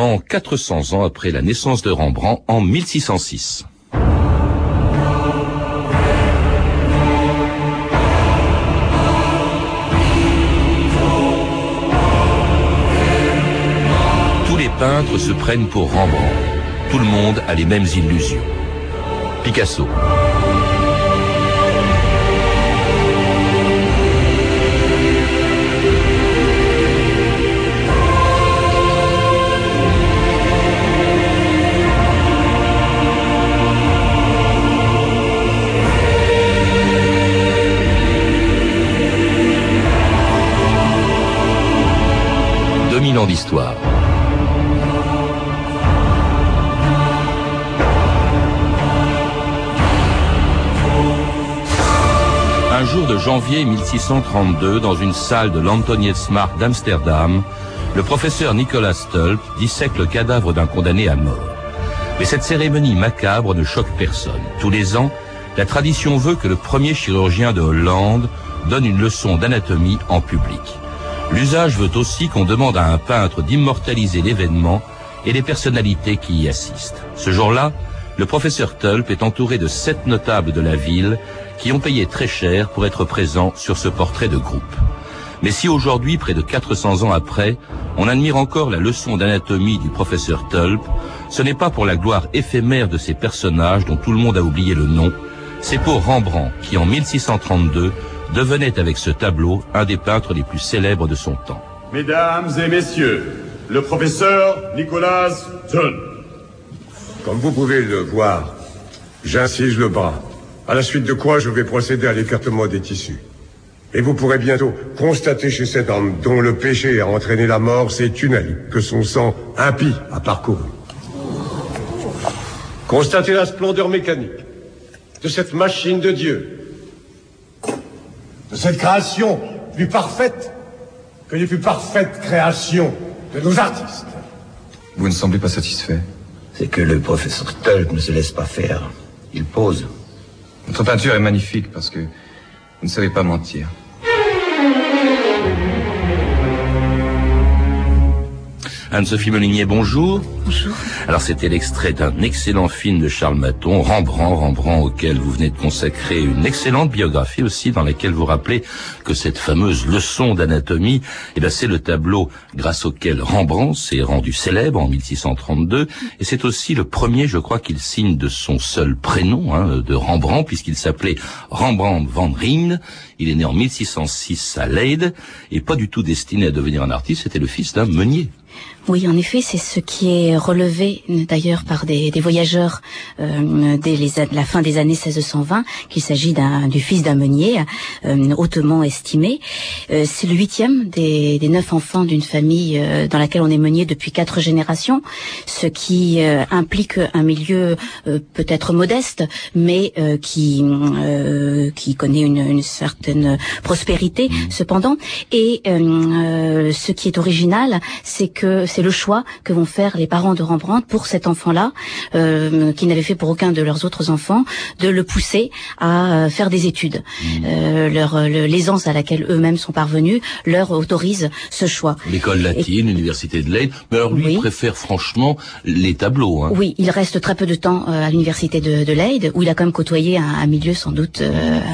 en 400 ans après la naissance de Rembrandt en 1606. Tous les peintres se prennent pour Rembrandt. Tout le monde a les mêmes illusions. Picasso. 2000 ans d'histoire. Un jour de janvier 1632, dans une salle de l'Antonietsmarkt d'Amsterdam, le professeur Nicolas Stulp dissèque le cadavre d'un condamné à mort. Mais cette cérémonie macabre ne choque personne. Tous les ans, la tradition veut que le premier chirurgien de Hollande donne une leçon d'anatomie en public. L'usage veut aussi qu'on demande à un peintre d'immortaliser l'événement et les personnalités qui y assistent. Ce jour-là, le professeur Tulp est entouré de sept notables de la ville qui ont payé très cher pour être présents sur ce portrait de groupe. Mais si aujourd'hui, près de 400 ans après, on admire encore la leçon d'anatomie du professeur Tulp, ce n'est pas pour la gloire éphémère de ces personnages dont tout le monde a oublié le nom, c'est pour Rembrandt qui en 1632 devenait avec ce tableau un des peintres les plus célèbres de son temps. Mesdames et messieurs, le professeur Nicolas John. Comme vous pouvez le voir, j'incise le bras, à la suite de quoi je vais procéder à l'écartement des tissus. Et vous pourrez bientôt constater chez cet homme dont le péché a entraîné la mort ces tunnels que son sang impie a parcouru. Constatez la splendeur mécanique de cette machine de Dieu de cette création plus parfaite que les plus parfaites créations de nos artistes. Vous ne semblez pas satisfait. C'est que le professeur Tulp ne se laisse pas faire. Il pose. Votre peinture est magnifique parce que vous ne savez pas mentir. Anne-Sophie Molinier, bonjour. Bonjour. Alors c'était l'extrait d'un excellent film de Charles Maton, Rembrandt, Rembrandt auquel vous venez de consacrer une excellente biographie aussi dans laquelle vous rappelez que cette fameuse leçon d'anatomie, eh ben c'est le tableau grâce auquel Rembrandt s'est rendu célèbre en 1632 et c'est aussi le premier, je crois, qu'il signe de son seul prénom, hein, de Rembrandt, puisqu'il s'appelait Rembrandt van Rijn. Il est né en 1606 à Leyde et pas du tout destiné à devenir un artiste, c'était le fils d'un meunier. Oui, en effet, c'est ce qui est relevé d'ailleurs par des, des voyageurs euh, dès les, la fin des années 1620, qu'il s'agit du fils d'un meunier euh, hautement estimé. Euh, c'est le huitième des, des, neuf enfants d'une famille euh, dans laquelle on est meunier depuis quatre générations, ce qui euh, implique un milieu euh, peut-être modeste, mais qui qui connaît une, une certaine prospérité cependant. Et ce qui est original, c'est que c'est le choix que vont faire les parents de Rembrandt pour cet enfant-là, euh, qui n'avait fait pour aucun de leurs autres enfants, de le pousser à euh, faire des études. Mmh. Euh, leur l'aisance à laquelle eux-mêmes sont parvenus leur autorise ce choix. L'école latine, l'université de Leyde, mais alors lui il préfère franchement les tableaux. Hein. Oui, il reste très peu de temps à l'université de, de, Leyde, où il a quand même côtoyé un, un milieu sans doute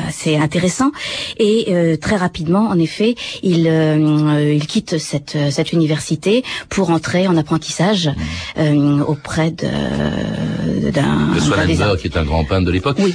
assez intéressant, et très rapidement, en effet, il il quitte cette cette université pour entrer en apprentissage mmh. euh, auprès de d'un Swanenberg qui est un grand peintre de l'époque. Oui.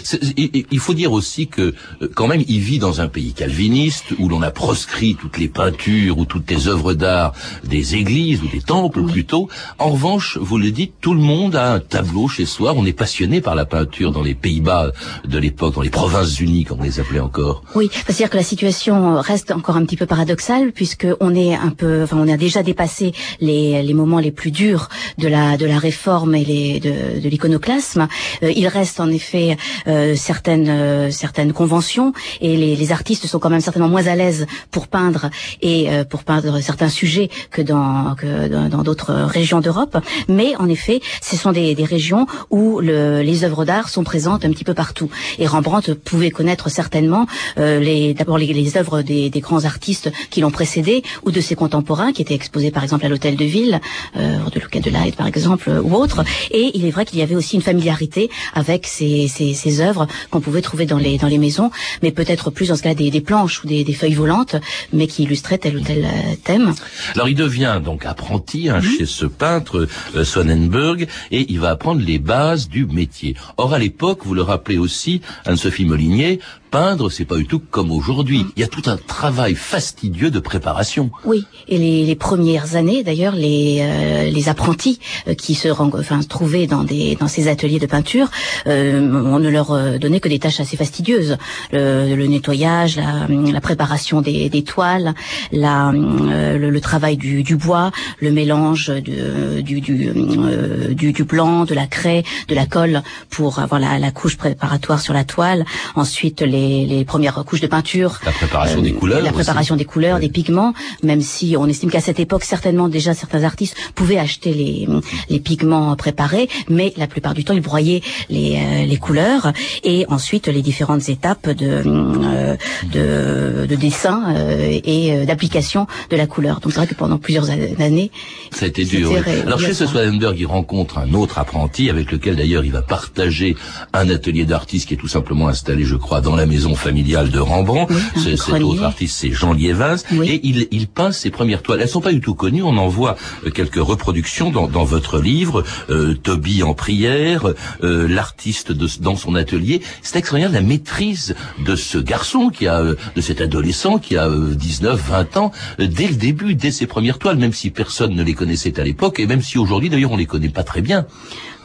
Il, faut dire aussi que euh, quand même il vit dans un pays calviniste où l'on a proscrit toutes les peintures ou toutes les œuvres d'art des églises ou des temples oui. plutôt. En revanche, vous le dites, tout le monde a un tableau chez soi. On est passionné par la peinture dans les Pays-Bas de l'époque, dans les provinces unies comme on les appelait encore. Oui, c'est-à-dire que la situation reste encore un petit peu paradoxale puisque on est un peu, enfin on a déjà dépassé les les, moments les plus durs de la de la réforme et les, de, de l'iconoclasme. Euh, il reste en effet euh, certaines euh, certaines conventions et les, les, artistes sont quand même certainement moins à l'aise pour peindre et euh, pour peindre certains sujets que dans que dans d'autres régions d'Europe. Mais en effet, ce sont des, des régions où le, les œuvres d'art sont présentes un petit peu partout. Et Rembrandt pouvait connaître certainement euh, les d'abord les, les œuvres des, des grands artistes qui l'ont précédé ou de ses contemporains qui étaient exposés par exemple à l'hôtel de ville ville, de Luca de Leyde par exemple, ou autre. Et il est vrai qu'il y avait aussi une familiarité avec ces, ces, ces œuvres qu'on pouvait trouver dans les, dans les maisons, mais peut-être plus dans ce cas des, des planches ou des, des, feuilles volantes, mais qui illustraient tel ou tel thème. Alors il devient donc apprenti hein, mhm. chez ce peintre Sonnenberg et il va apprendre les bases du métier. Or à l'époque, vous le rappelez aussi, Anne-Sophie Molinier, peindre, c'est pas du tout comme aujourd'hui. Il y a tout un travail fastidieux de préparation. Oui, et les, les premières années, d'ailleurs, les, euh, les apprentis euh, qui se enfin, trouvaient dans, des, dans ces ateliers de peinture, euh, on ne leur euh, donnait que des tâches assez fastidieuses. Le, le nettoyage, la, la, préparation des, des toiles, la, le, le, travail du, du, bois, le mélange du, du, du, du, blanc, de la craie, de la colle pour avoir la, la couche préparatoire sur la toile. Ensuite, les les, premières couches de peinture. La préparation des euh, couleurs. La préparation des couleurs, des pigments, même si on estime qu'à cette époque, certainement déjà certains artistes pouvaient acheter les, les pigments préparés, mais la plupart du temps, ils broyaient les, euh, les couleurs et ensuite les différentes étapes de, euh, de, de, dessin et d'application de la couleur. Donc c'est vrai que pendant plusieurs années, ça a été dur. Alors chez ce Swanenberg, il rencontre un autre apprenti avec lequel d'ailleurs il va partager un atelier d'artiste qui est tout simplement installé, je crois, dans la maison familiale de Rembrandt. cet autre artiste, c'est Jean Liévin. Et il, il, peint ses premières toiles. Elles sont pas du tout connues. On en voit euh, quelques reproductions dans, dans votre livre. Euh, Toby en prière, euh, l'artiste dans son atelier. C'est extraordinaire la maîtrise de ce garçon qui a, euh, de cet adolescent qui a 19, 20 ans, dès le début, dès ses premières toiles, même si personne ne les connaissait à l'époque, et même si aujourd'hui, d'ailleurs, on les connaît pas très bien.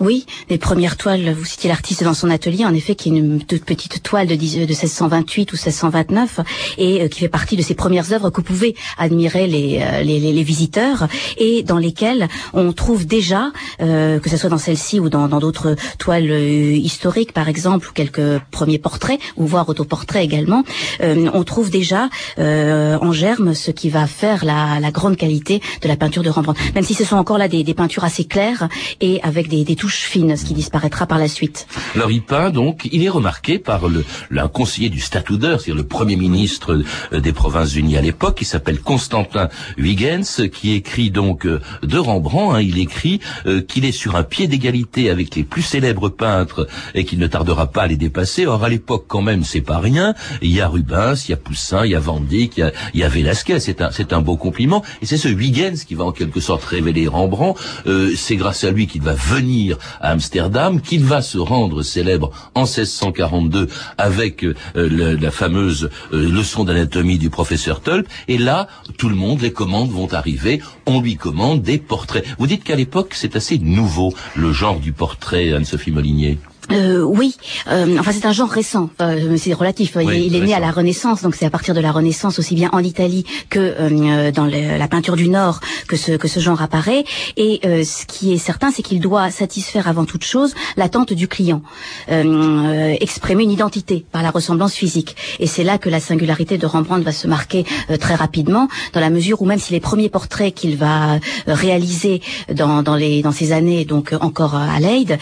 Oui, les premières toiles, vous citiez l'artiste dans son atelier, en effet, qui est une toute petite toile de, de 1628 ou 1629 et euh, qui fait partie de ces premières œuvres que pouvaient admirer euh, les, les, les, visiteurs et dans lesquelles on trouve déjà, euh, que ce soit dans celle-ci ou dans d'autres toiles historiques par exemple, ou quelques premiers portraits, ou voire autoportraits également, on trouve déjà en germe ce qui va faire la, la, grande qualité de la peinture de Rembrandt. Même si ce sont encore là des, des peintures assez claires et avec des, des touches ce qui disparaîtra par la suite. Alors il peint donc, il est remarqué par le, un conseiller du Statuder, c'est-à-dire le premier ministre euh, des Provinces-Unies à l'époque, qui s'appelle Constantin Huygens, qui écrit donc euh, de Rembrandt, hein, il écrit euh, qu'il est sur un pied d'égalité avec les plus célèbres peintres et qu'il ne tardera pas à les dépasser. Or à l'époque quand même c'est pas rien, il y a Rubens, il y a Poussin, il y a Van Dyck, il y a, il y a Velasquez, c'est un, c'est un beau compliment, et c'est ce Huygens qui va en quelque sorte révéler Rembrandt, c'est grâce à lui qu'il va venir à Amsterdam, qu'il va se rendre célèbre en 1642 avec euh, la fameuse euh, leçon d'anatomie du professeur Tulp. Et là, tout le monde, les commandes vont arriver. On lui commande des portraits. Vous dites qu'à l'époque, c'est assez nouveau, le genre du portrait, Anne-Sophie Molinier. Euh, oui, euh, enfin c'est un genre récent, euh, c'est relatif. il, est né à la Renaissance, donc c'est à partir de la Renaissance aussi bien en Italie que euh, dans la peinture du Nord que ce que ce genre apparaît. Et ce qui est certain, c'est qu'il doit satisfaire avant toute chose l'attente du client, exprimer une identité par la ressemblance physique. Et c'est là que la singularité de Rembrandt va se marquer très rapidement, dans la mesure où même si les premiers portraits qu'il va réaliser dans, dans les dans ces années, donc encore à Leyde,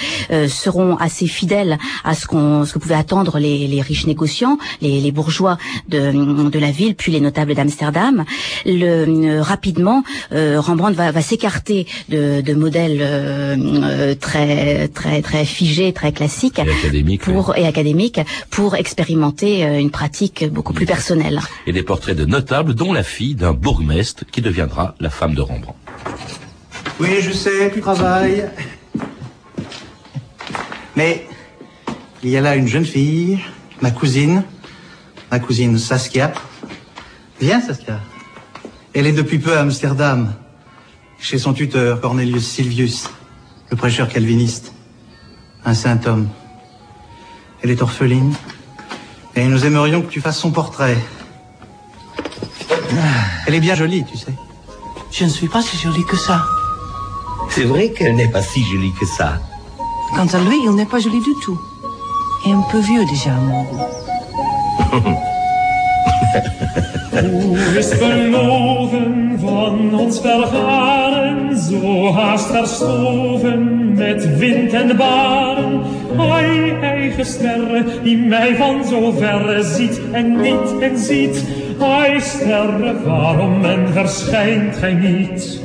seront assez fidèle à ce qu'on ce que pouvaient attendre les, les riches négociants, les, les, bourgeois de, de la ville, puis les notables d'Amsterdam. Le, rapidement, euh, Rembrandt va, va s'écarter de, de modèles euh, très très très figés, très classiques et académiques pour et académiques pour expérimenter euh, une pratique beaucoup plus personnelle. Et des portraits de notables, dont la fille d'un bourgmestre qui deviendra la femme de Rembrandt. Oui, je sais, tu travailles. Mais il y a là une jeune fille, ma cousine, ma cousine Saskia. Viens, Saskia. Elle est depuis peu à Amsterdam, chez son tuteur, Cornelius Silvius, le prêcheur calviniste. Un saint homme. Elle est orpheline. Et nous aimerions que tu fasses son portrait. Elle est bien jolie, tu sais. Je ne suis pas si jolie que ça. C'est vrai qu'elle n'est pas si jolie que ça. Quant à lui, il n'est pas joli du tout. Et un peu vieux déjà, mon goût. Du ist verloren von uns verfahren, so hast verstoven met wind en baren. Hoi, eigen sterre, die mij van zo verre ziet en niet en ziet. Hoi, sterre, waarom en verschijnt gij niet?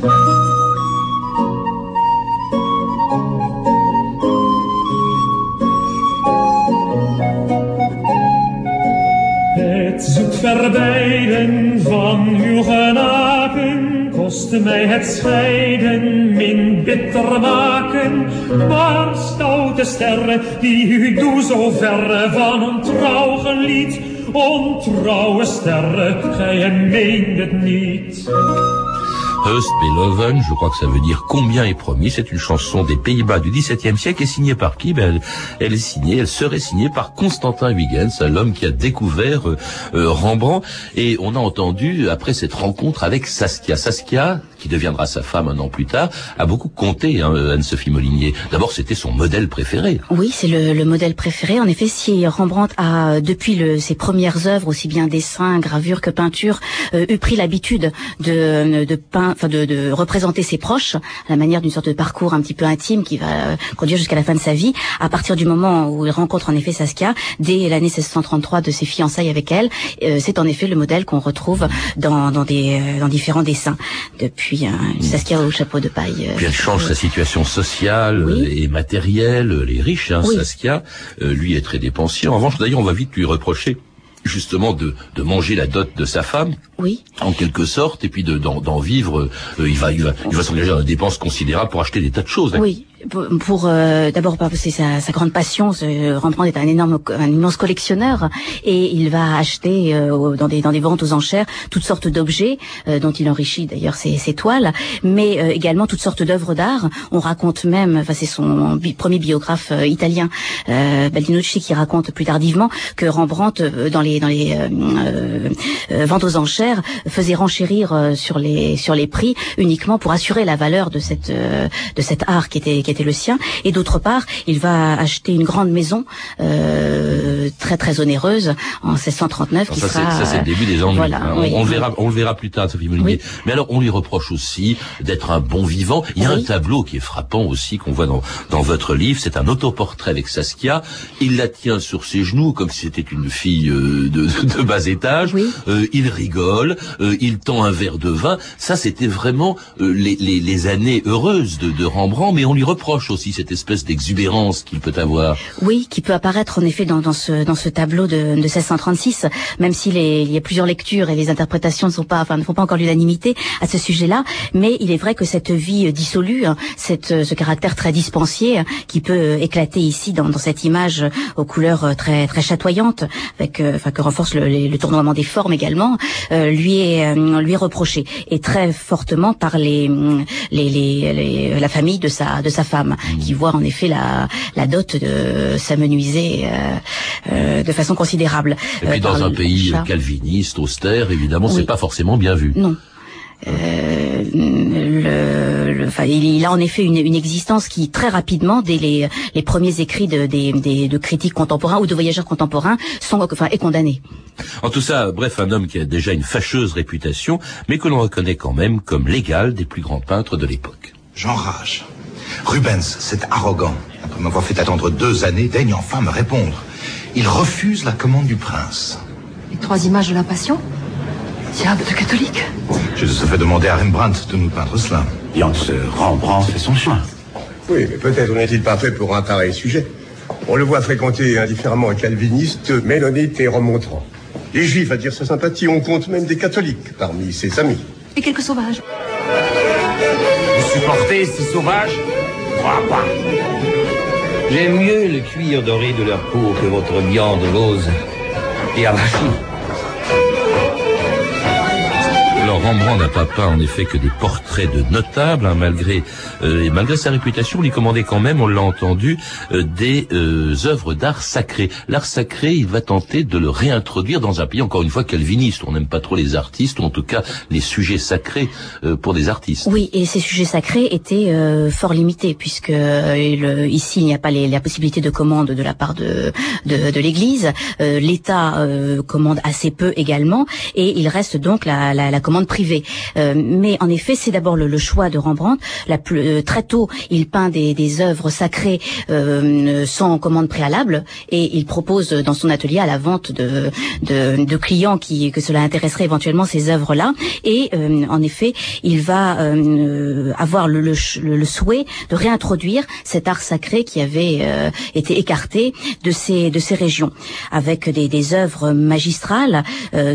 Van uw genaken kostte mij het scheiden min bitter maken. Maar stoute sterren die u doe zo verre van ontrouw lied? ontrouwe sterren, gij meent het niet. Hust Beloven, je crois que ça veut dire combien est promis. C'est une chanson des Pays-Bas du XVIIe siècle et signée par qui? Ben, elle, est signée, elle serait signée par Constantin Huygens, l'homme qui a découvert euh, Rembrandt. Et on a entendu, après cette rencontre avec Saskia, Saskia, qui deviendra sa femme un an plus tard, a beaucoup compté, hein, Anne-Sophie Molinier. D'abord, c'était son modèle préféré. Oui, c'est le, le, modèle préféré. En effet, si Rembrandt a, depuis le, ses premières œuvres, aussi bien dessin, gravure que peinture, euh, eu pris l'habitude de, de peindre enfin de, de, représenter ses proches à la manière d'une sorte de parcours un petit peu intime qui va euh, conduire jusqu'à la fin de sa vie. À partir du moment où il rencontre en effet Saskia, dès l'année 1633 de ses fiançailles avec elle, euh, c'est en effet le modèle qu'on retrouve dans, dans, des, euh, dans différents dessins. Depuis Saskia au chapeau de paille. Puis elle change sa situation sociale oui. et matérielle. Les riches, hein, oui. Saskia, lui est très dépensier. En revanche, d'ailleurs, on va vite lui reprocher justement de, de manger la dot de sa femme, oui, en quelque sorte, et puis de d'en vivre. Euh, il va il va il va s'engager dans des dépenses considérables pour acheter des tas de choses. Oui, pour, pour euh, d'abord c'est sa, sa, grande passion. Ce, Rembrandt est un énorme, un immense collectionneur et il va acheter euh, dans des dans des ventes aux enchères toutes sortes d'objets euh, dont il enrichit d'ailleurs ses, ses, toiles, mais euh, également toutes sortes d'œuvres d'art. On raconte même, enfin c'est son premier biographe euh, italien Baldinucci qui raconte plus tardivement que Rembrandt dans les dans les ventes aux enchères faisait renchérir sur les sur les prix uniquement pour assurer la valeur de cette de cet art qui était le sien. Et d'autre part, il va acheter une grande maison euh, très très onéreuse en 1639. Alors qui ça, sera, c'est, ça, c'est le début des ennuis. Voilà, hein. oui. on, on, le verra, on le verra plus tard, Sophie Molinier. Oui. Mais alors, on lui reproche aussi d'être un bon vivant. Il y a un tableau qui est frappant aussi, qu'on voit dans, dans votre livre. C'est un autoportrait avec Saskia. Il la tient sur ses genoux comme si c'était une fille euh, de, de bas étage. Oui. Euh, il rigole. euh, il tend un verre de vin. Ça, c'était vraiment euh, les, les, les années heureuses de, de Rembrandt. Mais on lui reproche aussi cette espèce d'exubérance qu'il peut avoir. Oui, qui peut apparaître en effet dans, dans ce dans ce tableau de, de 1636, même s'il y a plusieurs lectures et les interprétations ne sont pas, enfin ne font pas encore l'unanimité à ce sujet-là. Mais il est vrai que cette vie dissolue, hein, cette, ce caractère très dispensier hein, qui peut éclater ici dans, dans cette image aux couleurs très très chatoyantes, avec, euh, enfin que renforce le, le tournoiement des formes également, euh, lui est euh, lui est reproché et très fortement par les les, les, les- la famille de sa de sa femme qui voit en effet la la dot de s'amenuiser euh, euh, de façon considérable. Et puis Euh, dans un le pays calviniste, austère, évidemment, c'est Oui. pas forcément bien vu. Non. Euh, le, le- enfin, il, il a en effet une, une existence qui très rapidement, dès les, les premiers écrits de, des, des- de critiques contemporains ou de voyageurs contemporains, sont, enfin, est condamné. En tout ça, bref, un homme qui a déjà une fâcheuse réputation, mais que l'on reconnaît quand même comme l'égal des plus grands peintres de l'époque. J'enrage. Rubens, cet arrogant, après m'avoir fait attendre deux années, daigne enfin me répondre. Il refuse la commande du prince. Les trois images de la Passion Diable de catholique J'ai de ce fait demandé à Rembrandt de nous peindre cela. Jans Rembrandt fait son chemin. Oui, mais peut-être n'est-il pas fait pour un pareil sujet. On le voit fréquenter indifféremment un calviniste, mélonite et remontrant. Les juifs, à dire sa sympathie, on compte même des catholiques parmi ses amis. Et quelques sauvages Vous supportez ces sauvages? J'aime mieux le cuir doré de leur peau que votre viande rose et avachie. Rembrandt n'a pas peint en effet que des portraits de notables, hein, malgré euh, et malgré sa réputation, on lui commandait quand même, on l'a entendu, euh, des euh, œuvres d'art sacré. L'art sacré, il va tenter de le réintroduire dans un pays encore une fois calviniste. On n'aime pas trop les artistes, ou en tout cas les sujets sacrés euh, pour des artistes. Oui, et ces sujets sacrés étaient fort limités puisque ici il n'y a pas les- la possibilité de commande de la part de de, l'Église. L'État commande assez peu également, et il reste donc la, la commande privée. Euh, mais en effet, c'est d'abord le, choix de Rembrandt. La euh, très tôt, il peint des, œuvres sacrées euh, sans commande préalable, et il propose dans son atelier à la vente de clients qui que cela intéresserait éventuellement ces œuvres-là. Et euh, en effet, il va avoir le, souhait de réintroduire cet art sacré qui avait été écarté de ces de ces régions, avec des, œuvres magistrales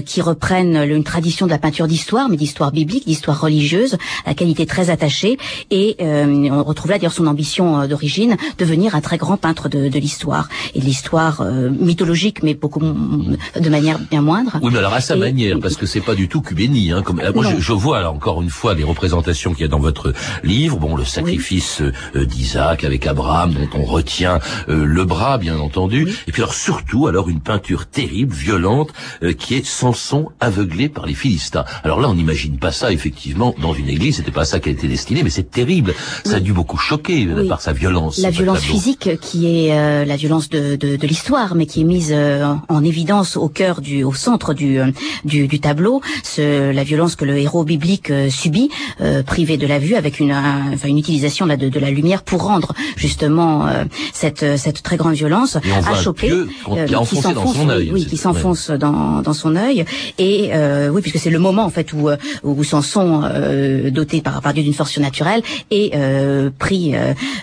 qui reprennent une tradition de la peinture d'histoire d'histoire, mais d'histoire biblique, d'histoire religieuse, à laquelle il était très attaché. Et euh, on retrouve là d'ailleurs son ambition euh, d'origine, devenir un très grand peintre de, de l'histoire et de l'histoire euh, mythologique, mais beaucoup de manière bien moindre. Oui, mais alors à sa Et- manière, parce que c'est pas du tout cubéni. Hein, comme, moi, Non. je, je vois là encore une fois les représentations qu'il y a dans votre livre. Bon, le sacrifice euh, d'Isaac avec Abraham, dont on retient euh, le bras, bien entendu. Et puis alors surtout, alors une peinture terrible, violente, euh, qui est Samson aveuglé par les Philistins. Alors là, on n'imagine pas ça effectivement dans une église. C'était pas ça qui a été destiné, mais c'est terrible. Ça a dû beaucoup choquer euh, Oui. par sa violence. La ce violence physique qui est euh, la violence de, de, de l'histoire, mais qui est mise euh, en évidence au cœur du, au centre du, euh, du, du tableau, ce, la violence que le héros biblique euh, subit, euh, privé de la vue, avec une, un- enfin, une utilisation là, de, de la lumière pour rendre justement euh, cette, euh, cette très grande violence à qu'on- qui est euh, enfoncé dans s'enfonce, son œil. oui, qui s'enfonce dans, dans son œil, et euh, oui, puisque c'est le moment en fait où, euh, où Samson, euh, doté par, par Dieu d'une force surnaturelle, est euh, pris,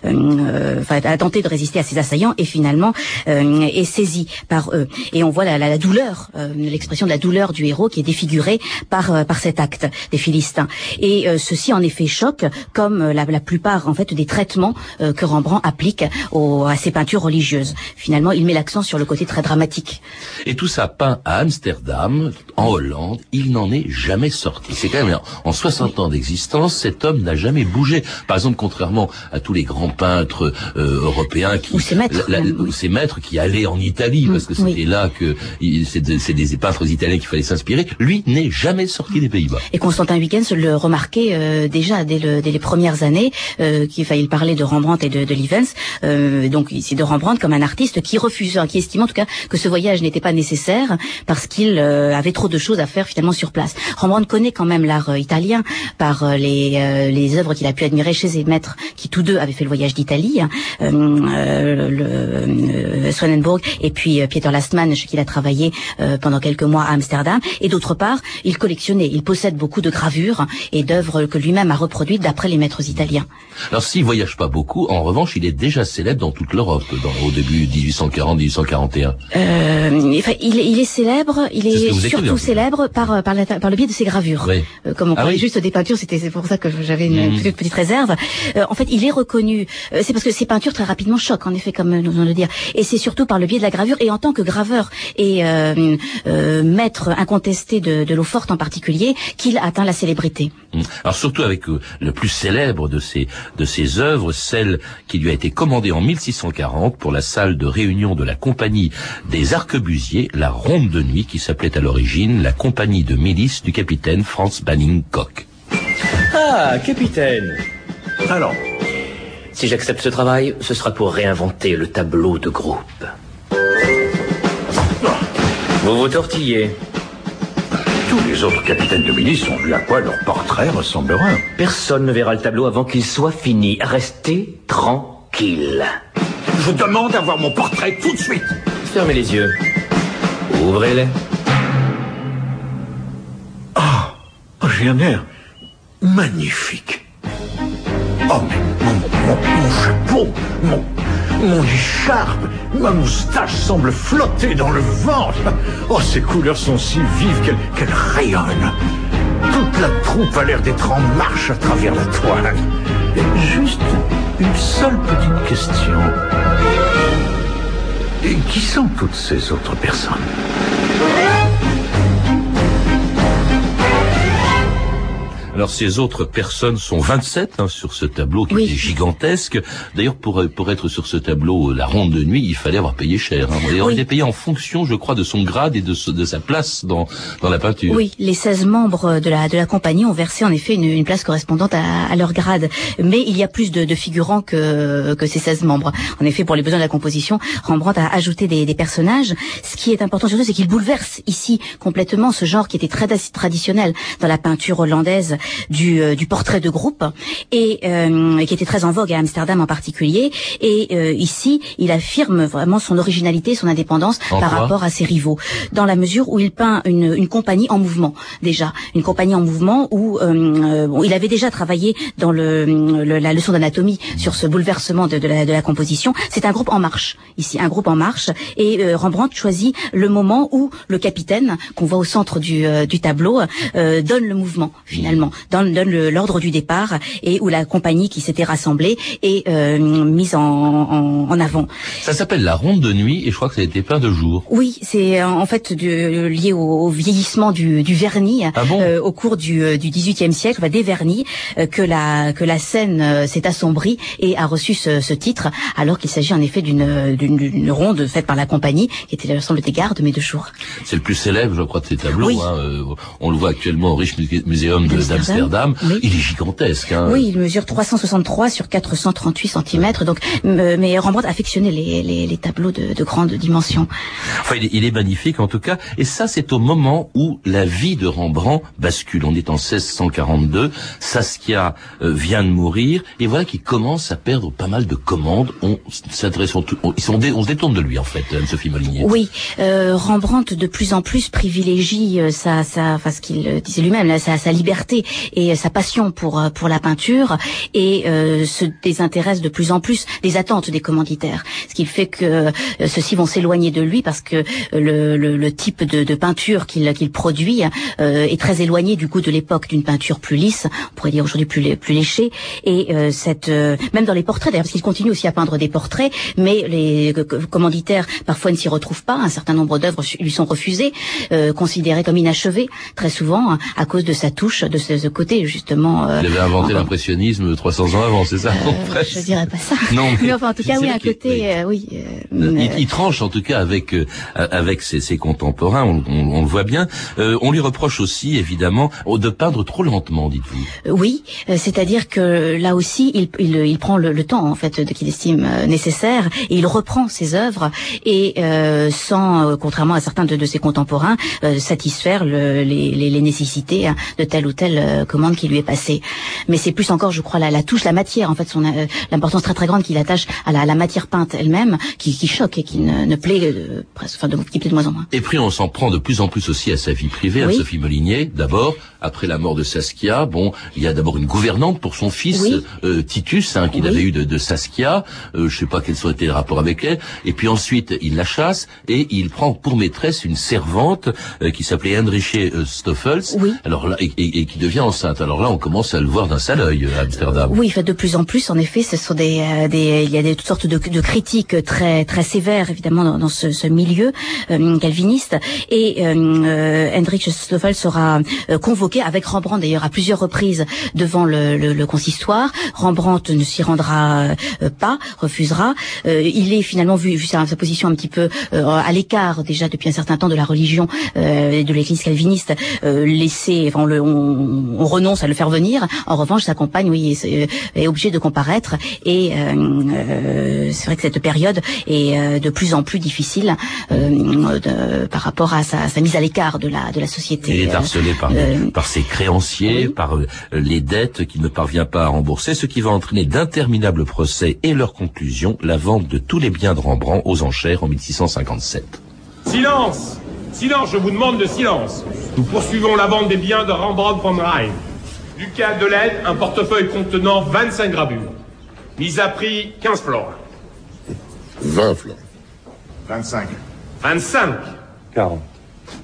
enfin, a tenté de résister à ses assaillants et finalement est saisi par eux. Et on voit la, la, la douleur, l'expression de la douleur du héros qui est défigurée par par cet acte des Philistins. Et ceci en effet choque, comme la, la plupart en fait des traitements que Rembrandt applique à ses peintures religieuses. Finalement, il met l'accent sur le côté très dramatique. Et tout ça peint à Amsterdam, en Hollande, il n'en est jamais sorti. C'est quand même, en 60 ans d'existence, cet homme n'a jamais bougé. Par exemple, contrairement à tous les grands peintres euh, européens qui... Ou ses maîtres, la- la- ou ses maîtres qui allaient en Italie, parce que c'était oui. là que c'est de- c'est des peintres italiens qu'il fallait s'inspirer. Lui n'est jamais sorti des Pays-Bas. Et Constantin Huygens le remarquait euh, déjà dès, le- dès les premières années, euh, qu'il fallait parler de Rembrandt et de, de Livens, euh, donc ici de Rembrandt comme un artiste qui refuse, qui estime en tout cas que ce voyage n'était pas nécessaire parce qu'il euh, avait trop de choses à faire finalement sur place. Rembrandt connaît quand même l'art euh, italien par euh, les, euh, les œuvres qu'il a pu admirer chez ses maîtres qui tous deux avaient fait le voyage d'Italie, hein, le Swedenborg et puis Pieter Lastman chez qui il a travaillé pendant quelques mois à Amsterdam. Et d'autre part, il collectionnait, il possède beaucoup de gravures et d'œuvres que lui-même a reproduites d'après les maîtres italiens. Alors s'il voyage pas beaucoup, en revanche, il est déjà célèbre dans toute l'Europe, au début 1840-1841. Euh, il, est- il est célèbre, il est en surtout célèbre par, par, la- par le biais de ses gravures. Oui. Euh, comme on Ah parlait oui. juste des peintures, c'était c'est pour ça que j'avais une Mhm. petite, petite réserve. Euh, en fait, il est reconnu. euh, c'est parce que ces peintures très rapidement choquent, en effet, comme nous venons de le dire. Et c'est surtout par le biais de la gravure et en tant que graveur et euh, euh, maître incontesté de, de l'eau forte en particulier, qu'il atteint la célébrité. Mm. Alors surtout avec euh, le plus célèbre de ses de ses œuvres, celle qui lui a été commandée en 1640 pour la salle de réunion de la compagnie des arquebusiers, la Ronde de nuit, qui s'appelait à l'origine la compagnie de milice du capitaine Franz Banning Koch. Ah, capitaine. Alors, si j'accepte ce travail, ce sera pour réinventer le tableau de groupe. Vous vous tortillez. Tous les autres capitaines de milice ont vu à quoi leur portrait ressemblera. Personne ne verra le tableau avant qu'il soit fini. Restez tranquille. Je demande à voir mon portrait tout de suite. Fermez les yeux. Ouvrez-les. J'ai un air magnifique. Oh, mais mon, mon- mon chapeau, mon, mon écharpe, ma moustache semble flotter dans le vent. Oh, ces couleurs sont si vives qu'elles qu'elles rayonnent. Toute la troupe a l'air d'être en marche à travers la toile. Juste une seule petite question. Et qui sont toutes ces autres personnes? Alors ces autres personnes sont 27 hein, sur ce tableau qui Oui. est gigantesque. D'ailleurs pour pour être sur ce tableau la ronde de nuit, il fallait avoir payé cher. Hein. Oui. il est payé en fonction, je crois, de son grade et de, ce- de sa place dans dans la peinture. Oui, les 16 membres de la de la compagnie ont versé en effet une, une place correspondante à, à leur grade, mais il y a plus de, de figurants que que ces 16 membres. En effet, pour les besoins de la composition, Rembrandt a ajouté des, des personnages. Ce qui est important surtout, c'est qu'il bouleverse ici complètement ce genre qui était très traditionnel dans la peinture hollandaise du, euh, du portrait de groupe et qui était très en vogue à Amsterdam en particulier. Et ici, il affirme vraiment son originalité, son indépendance par rapport à ses rivaux, dans la mesure où il peint une, une compagnie en mouvement déjà, une compagnie en mouvement où bon, il avait déjà travaillé dans le, la leçon d'anatomie sur ce bouleversement de, de, la, de la composition. C'est un groupe en marche ici, un groupe en marche, et Rembrandt choisit le moment où le capitaine qu'on voit au centre du, euh, du tableau euh, donne le mouvement finalement, donne, donne l'ordre du départ et où la compagnie qui s'était rassemblée est euh, mise en, en, en, avant. Ça s'appelle la ronde de nuit et je crois que ça a été peint de jour. Oui, c'est en fait de, lié au, vieillissement du, du vernis ah au cours du, du XVIIIe siècle, enfin, des vernis, que la que la scène s'est assombrie et a reçu ce, ce titre, alors qu'il s'agit en effet d'une ronde faite par la compagnie qui était l'ensemble des gardes mais de jour. C'est le plus célèbre, je crois, de ces tableaux. Hein. Euh, on le voit actuellement au Riche Museum d'Amsterdam. Il est gigantesque. Hein. Oui, il mesure 363 sur 438 cm. Donc, mais Rembrandt affectionnait les, les, les tableaux de, de, grande dimension. Enfin, il est, il est, magnifique en tout cas. Et ça, c'est au moment où la vie de Rembrandt bascule. On est en 1642. Saskia euh, vient de mourir et voilà qu'il commence à perdre pas mal de commandes. On s'adresse, on, on, on, se détourne de lui en fait, Sophie Molinier. Oui, euh, Rembrandt de plus en plus privilégie euh, sa, sa, enfin ce qu'il disait lui-même, sa, sa liberté et sa passion pour euh, pour la peinture et euh, se désintéresse de plus en plus des attentes des commanditaires. Ce qui fait que ceux-ci vont s'éloigner de lui parce que le, le, le type de, de peinture qu'il qu'il produit est très éloigné du goût de l'époque d'une peinture plus lisse, on pourrait dire aujourd'hui plus plus léchée. Et cette même dans les portraits d'ailleurs, parce qu'il continue aussi à peindre des portraits, mais les commanditaires parfois ne s'y retrouvent pas. Un certain nombre d'œuvres lui sont refusées, euh, considérées comme inachevées, très souvent à cause de sa touche, de ce, côté justement. Euh, il avait inventé l'impressionnisme 300 ans avant, c'est ça euh, Je dirais pas ça. Non, mais, enfin, en tout cas, oui, un côté, oui. Il, tranche en tout cas avec avec ses, ses contemporains, on, on, le voit bien. on lui reproche aussi, évidemment, de peindre trop lentement, dites-vous. oui, c'est-à-dire que là aussi, il, il, il prend le, le, temps en fait qu'il estime nécessaire et il reprend ses œuvres et sans, contrairement à certains de, de ses contemporains, euh, satisfaire le, les, les, nécessités hein, de telle ou telle euh, commande qui lui est passée. Mais c'est plus encore, je crois, la, la touche, la matière, en fait, son euh, l'importance très très grande qu'il attache à la, la, matière peinte elle-même, qui, qui, choque et qui ne, ne plaît presque, enfin, de, qui plaît de moins en moins. Et puis on s'en prend de plus en plus aussi à sa vie privée, à Sophie Molinier. D'abord, après la mort de Saskia, bon, il y a d'abord une gouvernante pour son fils Titus, hein, qu'il avait eu de, de Saskia. Euh, je sais pas quels sont été les rapports avec elle. Et puis ensuite, il la chasse et il prend pour maîtresse une servante euh, qui s'appelait Heinrich euh, Stoffels. Oui. Alors là, et, et, qui devient enceinte. Alors là, on commence à le voir d'un sale œil à Amsterdam. Oui, de plus en plus. En effet, ce sont des, euh, des il y a des toutes sortes de, de critiques très très sévères évidemment dans, ce, ce, milieu calviniste. Et euh, Heinrich Stoffels sera convoqué avec Rembrandt d'ailleurs à plusieurs reprises devant le, le, le consistoire. Rembrandt ne s'y rendra pas, refusera. il est finalement vu, vu sa, sa position un petit peu à l'écart déjà depuis un certain temps de la religion euh, de l'Église calviniste euh, laisser, enfin, on, on, renonce à le faire venir. En revanche, sa compagne, oui, est, est obligée de comparaître. Et euh, c'est vrai que cette période est de plus en plus difficile de, par rapport à sa, sa mise à l'écart de la de la société. Il est harcelé par, par ses créanciers, par les dettes qu'il ne parvient pas à rembourser, ce qui va entraîner d'interminables procès et leur conclusion, la vente de tous les biens de Rembrandt aux enchères en 1657. Silence Silence, je vous demande de silence. Nous poursuivons la vente des biens de Rembrandt von Rhein. Lucas Delaine, un portefeuille contenant 25 gravures. Mise à prix 15 florins. 20 florins. 25. 25 40.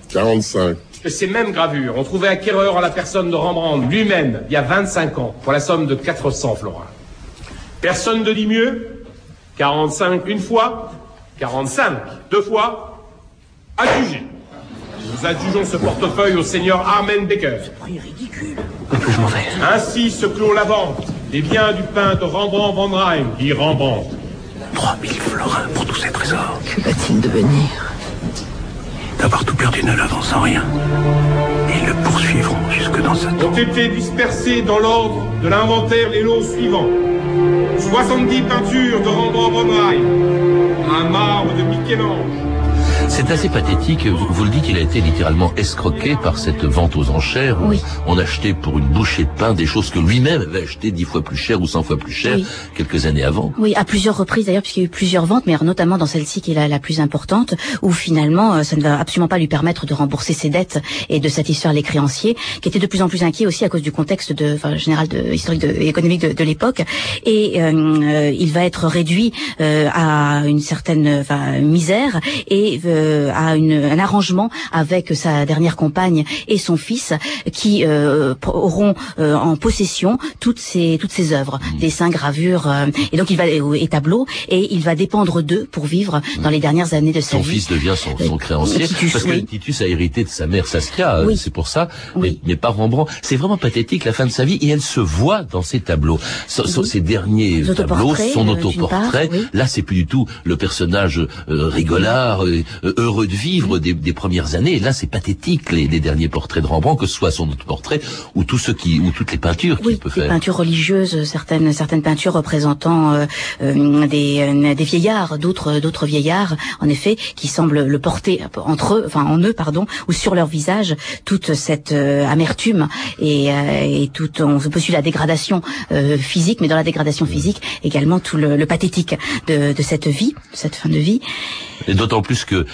45. Que ces mêmes gravures ont trouvé acquéreur en la personne de Rembrandt lui-même il y a 25 ans pour la somme de 400 florins. Personne ne dit mieux? 45 une fois, 45 deux fois, Adjugé. Nous adjugeons ce portefeuille au seigneur Armen Becker. Ce prix est ridicule. je m'en vais. Ainsi se clôt la vente des biens du peintre Rembrandt van Rijn, dit Rembrandt. 3000 florins pour tous ces trésors. Que va-t-il devenir D'avoir tout perdu ne l'avance en rien. Et ils le poursuivront jusque dans sa tombe. Ont été dispersés dans l'ordre de l'inventaire les lots suivants. 70 peintures de Rembrandt van Rijn. Un marbre de Michel-Ange C'est assez pathétique. Vous, le dites, il a été littéralement escroqué par cette vente aux enchères. Oui. On achetait pour une bouchée de pain des choses que lui-même avait achetées dix fois plus cher ou cent fois plus cher Oui. quelques années avant. Oui, à plusieurs reprises d'ailleurs, puisqu'il y a eu plusieurs ventes, mais notamment dans celle-ci qui est la, la plus importante, où finalement euh, ça ne va absolument pas lui permettre de rembourser ses dettes et de satisfaire les créanciers, qui étaient de plus en plus inquiets aussi à cause du contexte de, enfin, général de, historique de, et économique de, de l'époque. Et euh, euh, il va être réduit euh, à une certaine enfin, misère et euh, à une, un arrangement avec sa dernière compagne et son fils, qui euh, auront euh, en possession toutes ces toutes ces œuvres, dessins, gravures, euh, et donc il va et tableaux, et il va dépendre d'eux pour vivre dans les dernières années de sa Son vie. fils devient son, son Euh, créancier Titus, parce que oui. Titus a hérité de sa mère Saskia, euh, Oui. c'est pour ça, mais, mais pas Rembrandt. C'est vraiment pathétique la fin de sa vie et elle se voit dans ses tableaux. So- so- Oui. Ses derniers tableaux, son euh, autoportrait. part, oui. Là, c'est plus du tout le personnage euh, rigolard, euh, euh, heureux de vivre des, des premières années. Et là, c'est pathétique les, les derniers portraits de Rembrandt, que ce soit son autoportrait ou tout ce qui ou toutes les peintures qu'il peut Des faire. peintures religieuses, certaines certaines peintures représentant euh, euh, des, euh, des vieillards, d'autres d'autres vieillards, en effet, qui semblent le porter entre eux, enfin en eux, pardon, ou sur leur visage, toute cette euh, amertume et, euh, et tout, on peut suivre la dégradation euh, physique, mais dans la dégradation physique également tout le, le pathétique de, de cette vie, de cette fin de vie. Et d'autant plus que euh,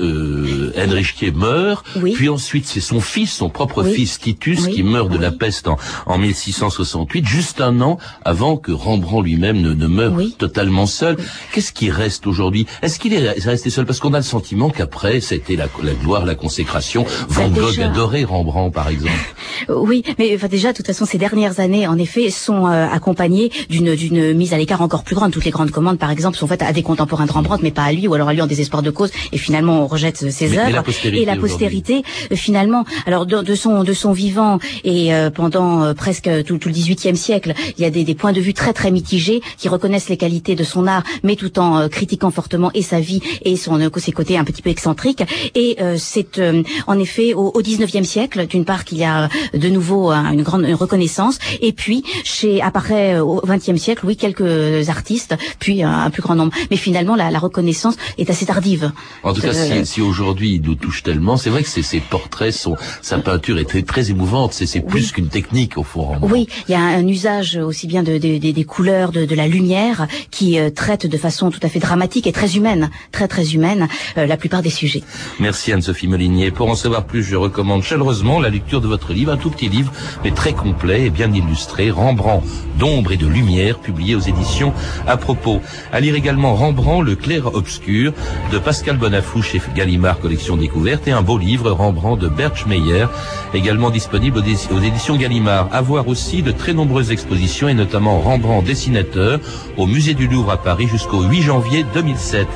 euh, Heinrich Kier meurt, Oui. puis ensuite c'est son fils, son propre Oui. fils Titus, Oui. qui meurt de la peste en, en 1668, juste un an avant que Rembrandt lui-même ne, ne meure totalement seul. Qu'est-ce qui reste aujourd'hui? Est-ce qu'il est resté seul? Parce qu'on a le sentiment qu'après, c'était la, la gloire, la consécration. Van Gogh déjà. adorait Rembrandt, par exemple. Oui, mais enfin, déjà, de toute façon, ces dernières années, en effet, sont euh, accompagnées d'une d'une mise à l'écart encore plus grande. Toutes les grandes commandes, par exemple, sont faites à des contemporains de Rembrandt, mais pas à lui, ou alors lui en désespoir de cause. Et finalement, on rejette euh, ses œuvres. et la postérité, euh, finalement, alors de, de son de son vivant et euh, pendant euh, presque tout, tout le XVIIIe siècle, il y a des, des points de vue très très mitigés qui reconnaissent les qualités de son art, mais tout en euh, critiquant fortement et sa vie et son euh, ses côtés un petit peu excentriques. Et c'est en effet au, au XIXe siècle, d'une part qu'il y a de nouveau euh, une grande reconnaissance, et puis chez apparaît au XXe siècle, oui, quelques artistes, puis euh, un plus grand nombre. Mais finalement, la, la reconnaissance est assez tardive. En tout cas, Euh, si, si aujourd'hui il nous touche tellement, c'est vrai que ses, portraits, sont, sa peinture est très, très émouvante. C'est c'est plus qu'une technique au fond. Oui, il y a un usage aussi bien de, de- de- des couleurs, de, de la lumière, qui euh, traite de façon tout à fait dramatique et très humaine, très très humaine, euh, la plupart des sujets. Merci Anne-Sophie Molinier. Pour en savoir plus, je recommande chaleureusement la lecture de votre livre, un tout petit livre, mais très complet et bien illustré, Rembrandt, d'ombre et de lumière, publié aux éditions à propos. À lire également Rembrandt, le clair obscur, de Pascal Bonafou chez Gallimard, collection découverte, et un beau livre, Rembrandt, de Berch Meyer, également disponible aux, éditions Gallimard. À voir aussi de très nombreuses expositions, et notamment Rembrandt dessinateur, au musée du Louvre à Paris jusqu'au 8 janvier 2007.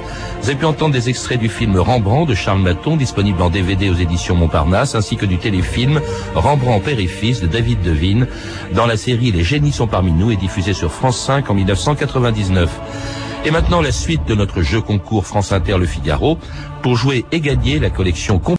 Vous avez pu entendre des extraits du film Rembrandt de Charles Maton, disponible en DVD aux éditions Montparnasse, ainsi que du téléfilm Rembrandt père et fils de David Devine, dans la série Les génies sont parmi nous et diffusé sur France 5 en 1999. Et maintenant la suite de notre jeu concours France Inter Le Figaro pour jouer et gagner la collection